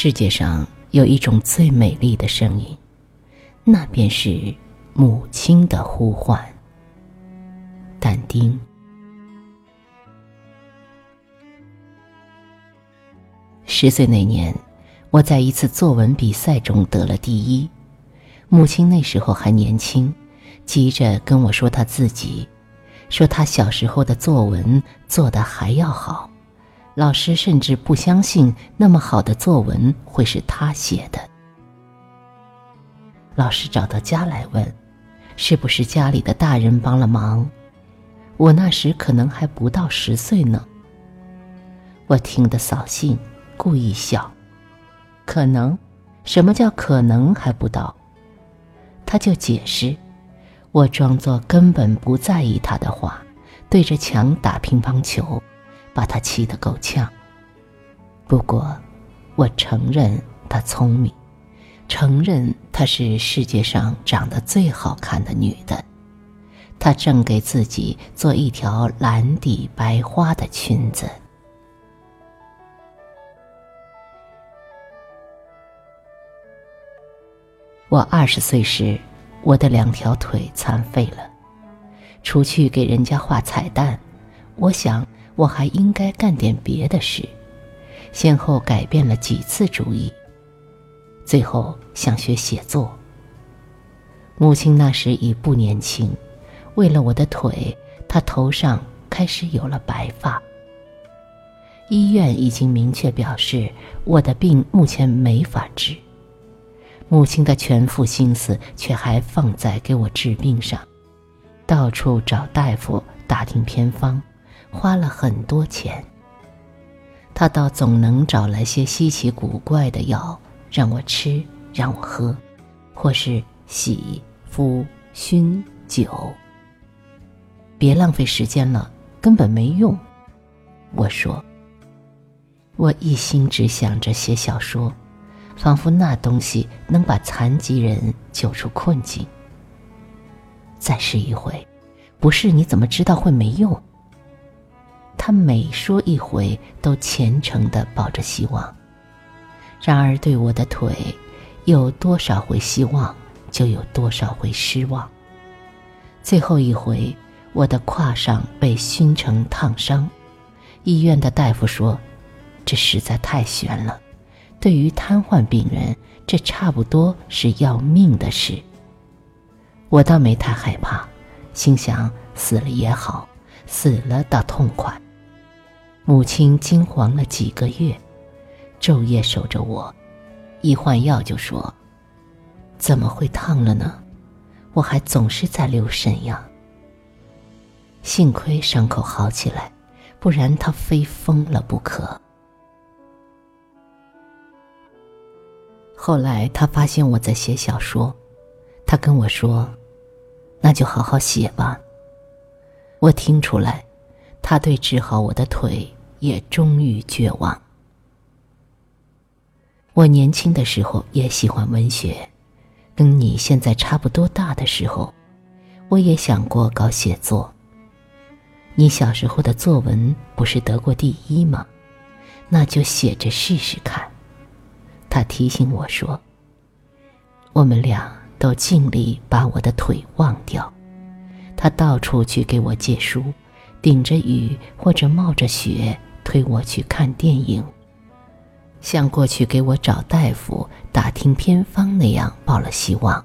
世界上有一种最美丽的声音，那便是母亲的呼唤。但丁。十岁那年，我在一次作文比赛中得了第一。母亲那时候还年轻，急着跟我说她自己，说她小时候的作文做得还要好。老师甚至不相信那么好的作文会是他写的。老师找到家来问，是不是家里的大人帮了忙？我那时可能还不到十岁呢。我听得扫兴，故意笑。可能？什么叫可能还不到？他就解释，我装作根本不在意他的话，对着墙打乒乓球。把他气得够呛。不过，我承认她聪明，承认她是世界上长得最好看的女的。她正给自己做一条蓝底白花的裙子。我二十岁时，我的两条腿残废了，出去给人家画彩蛋，我想。我还应该干点别的事，先后改变了几次主意。最后想学写作。母亲那时已不年轻，为了我的腿，她头上开始有了白发。医院已经明确表示我的病目前没法治，母亲的全副心思却还放在给我治病上，到处找大夫打听偏方。花了很多钱，他倒总能找来些稀奇古怪的药让我吃，让我喝，或是洗、敷、熏、酒。别浪费时间了，根本没用。我说，我一心只想着写小说，仿佛那东西能把残疾人救出困境。再试一回，不试你怎么知道会没用？他每说一回，都虔诚的抱着希望。然而，对我的腿，有多少回希望，就有多少回失望。最后一回，我的胯上被熏成烫伤，医院的大夫说，这实在太悬了。对于瘫痪病人，这差不多是要命的事。我倒没太害怕，心想死了也好，死了倒痛快。母亲惊惶了几个月，昼夜守着我，一换药就说：“怎么会烫了呢？我还总是在流肾呀。”幸亏伤口好起来，不然他非疯了不可。后来他发现我在写小说，他跟我说：“那就好好写吧。”我听出来，他对治好我的腿。也终于绝望。我年轻的时候也喜欢文学，跟你现在差不多大的时候，我也想过搞写作。你小时候的作文不是得过第一吗？那就写着试试看。他提醒我说：“我们俩都尽力把我的腿忘掉。”他到处去给我借书，顶着雨或者冒着雪。推我去看电影，像过去给我找大夫、打听偏方那样抱了希望。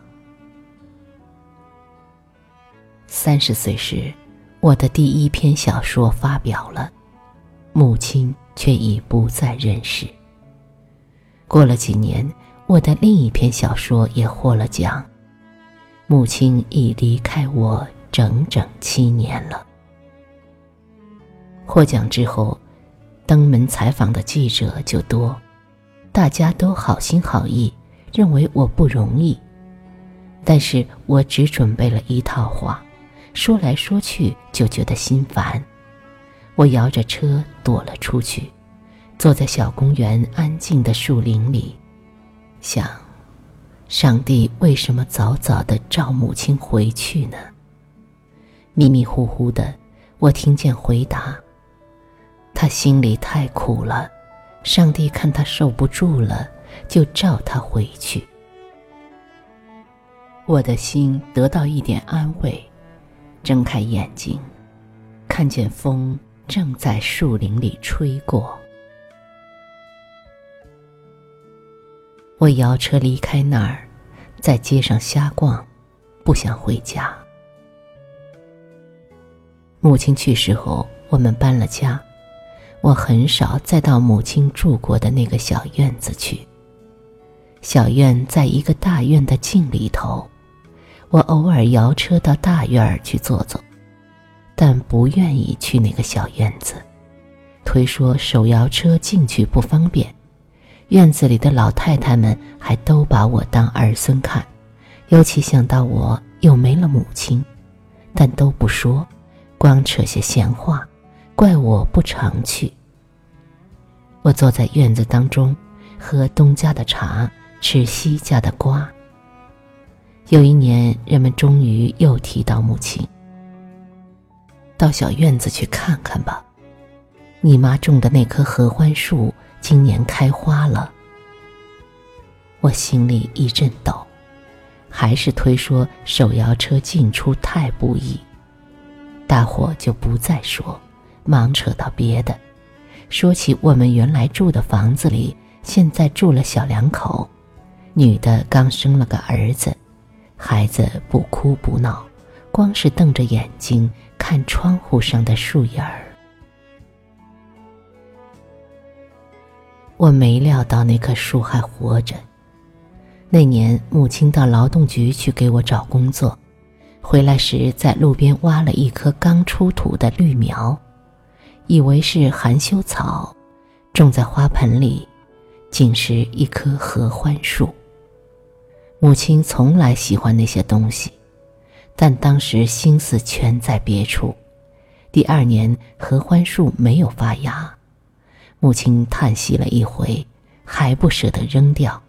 三十岁时，我的第一篇小说发表了，母亲却已不在人世。过了几年，我的另一篇小说也获了奖，母亲已离开我整整七年了。获奖之后。登门采访的记者就多，大家都好心好意，认为我不容易。但是我只准备了一套话，说来说去就觉得心烦。我摇着车躲了出去，坐在小公园安静的树林里，想：上帝为什么早早的召母亲回去呢？迷迷糊糊的，我听见回答。他心里太苦了，上帝看他受不住了，就召他回去。我的心得到一点安慰，睁开眼睛，看见风正在树林里吹过。我摇车离开那儿，在街上瞎逛，不想回家。母亲去世后，我们搬了家，我很少再到母亲住过的那个小院子去。小院在一个大院的镜里头。我偶尔摇车到大院儿去坐坐，但不愿意去那个小院子，推说手摇车进去不方便。院子里的老太太们还都把我当儿孙看，尤其想到我又没了母亲，但都不说，光扯些闲话，怪我不常去。我坐在院子当中，喝东家的茶，吃西家的瓜。有一年，人们终于又提到母亲。到小院子去看看吧，你妈种的那棵合欢树今年开花了。我心里一阵抖，还是推说手摇车进出太不易。大伙就不再说，忙扯到别的，说起我们原来住的房子里，现在住了小两口，女的刚生了个儿子。孩子不哭不闹，光是瞪着眼睛看窗户上的树影儿。我没料到那棵树还活着。那年母亲到劳动局去给我找工作，回来时在路边挖了一棵刚出土的绿苗，以为是含羞草，种在花盆里，竟是一棵合欢树。母亲从来喜欢那些东西，但当时心思全在别处。第二年，合欢树没有发芽，母亲叹息了一回，还不舍得扔掉，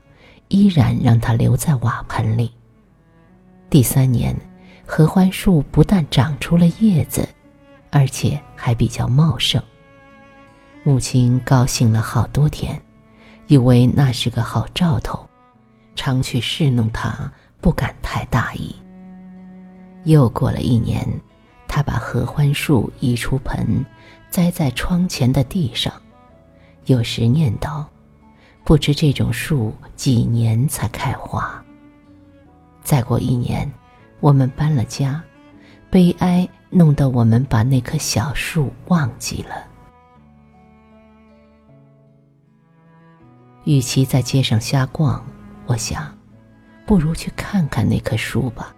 依然让它留在瓦盆里。第三年，合欢树不但长出了叶子，而且还比较茂盛。母亲高兴了好多天，以为那是个好兆头。常去侍弄他，不敢太大意。又过了一年，他把合欢树移出盆，栽在窗前的地上。有时念叨：“不知这种树几年才开花。”再过一年，我们搬了家，悲哀弄得我们把那棵小树忘记了。与其在街上瞎逛。我想，不如去看看那棵树吧。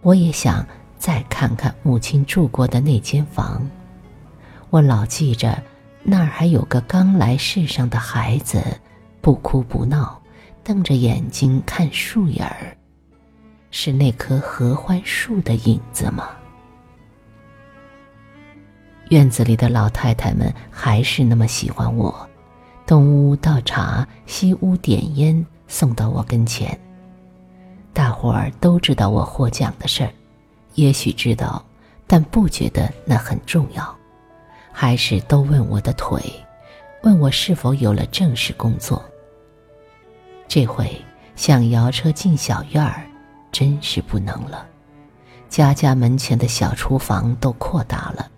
我也想再看看母亲住过的那间房。我老记着，那儿还有个刚来世上的孩子，不哭不闹，瞪着眼睛看树影儿。是那棵合欢树的影子吗？院子里的老太太们还是那么喜欢我，东屋倒茶，西屋点烟。送到我跟前。大伙儿都知道我获奖的事儿，也许知道，但不觉得那很重要，还是都问我的腿，问我是否有了正式工作。这回想摇车进小院儿，真是不能了。家家门前的小厨房都扩大了，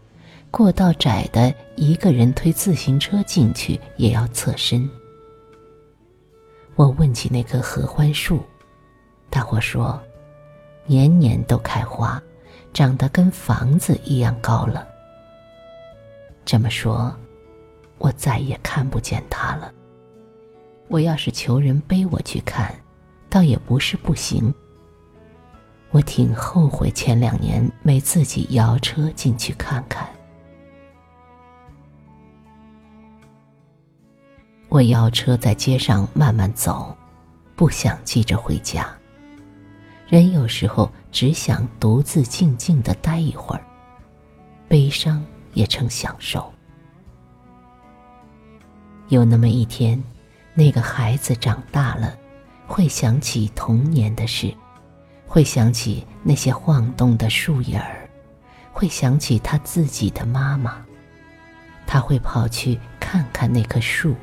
过道窄的，一个人推自行车进去也要侧身。我问起那棵合欢树，大伙说，年年都开花，长得跟房子一样高了。这么说，我再也看不见它了。我要是求人背我去看，倒也不是不行。我挺后悔前两年没自己摇车进去看看。我摇车在街上慢慢走，不想急着回家。人有时候只想独自静静的待一会儿，悲伤也成享受。有那么一天，那个孩子长大了，会想起童年的事，会想起那些晃动的树影儿，会想起他自己的妈妈，他会跑去看看那棵树。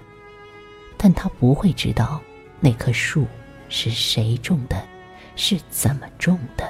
但他不会知道，那棵树是谁种的？是怎么种的？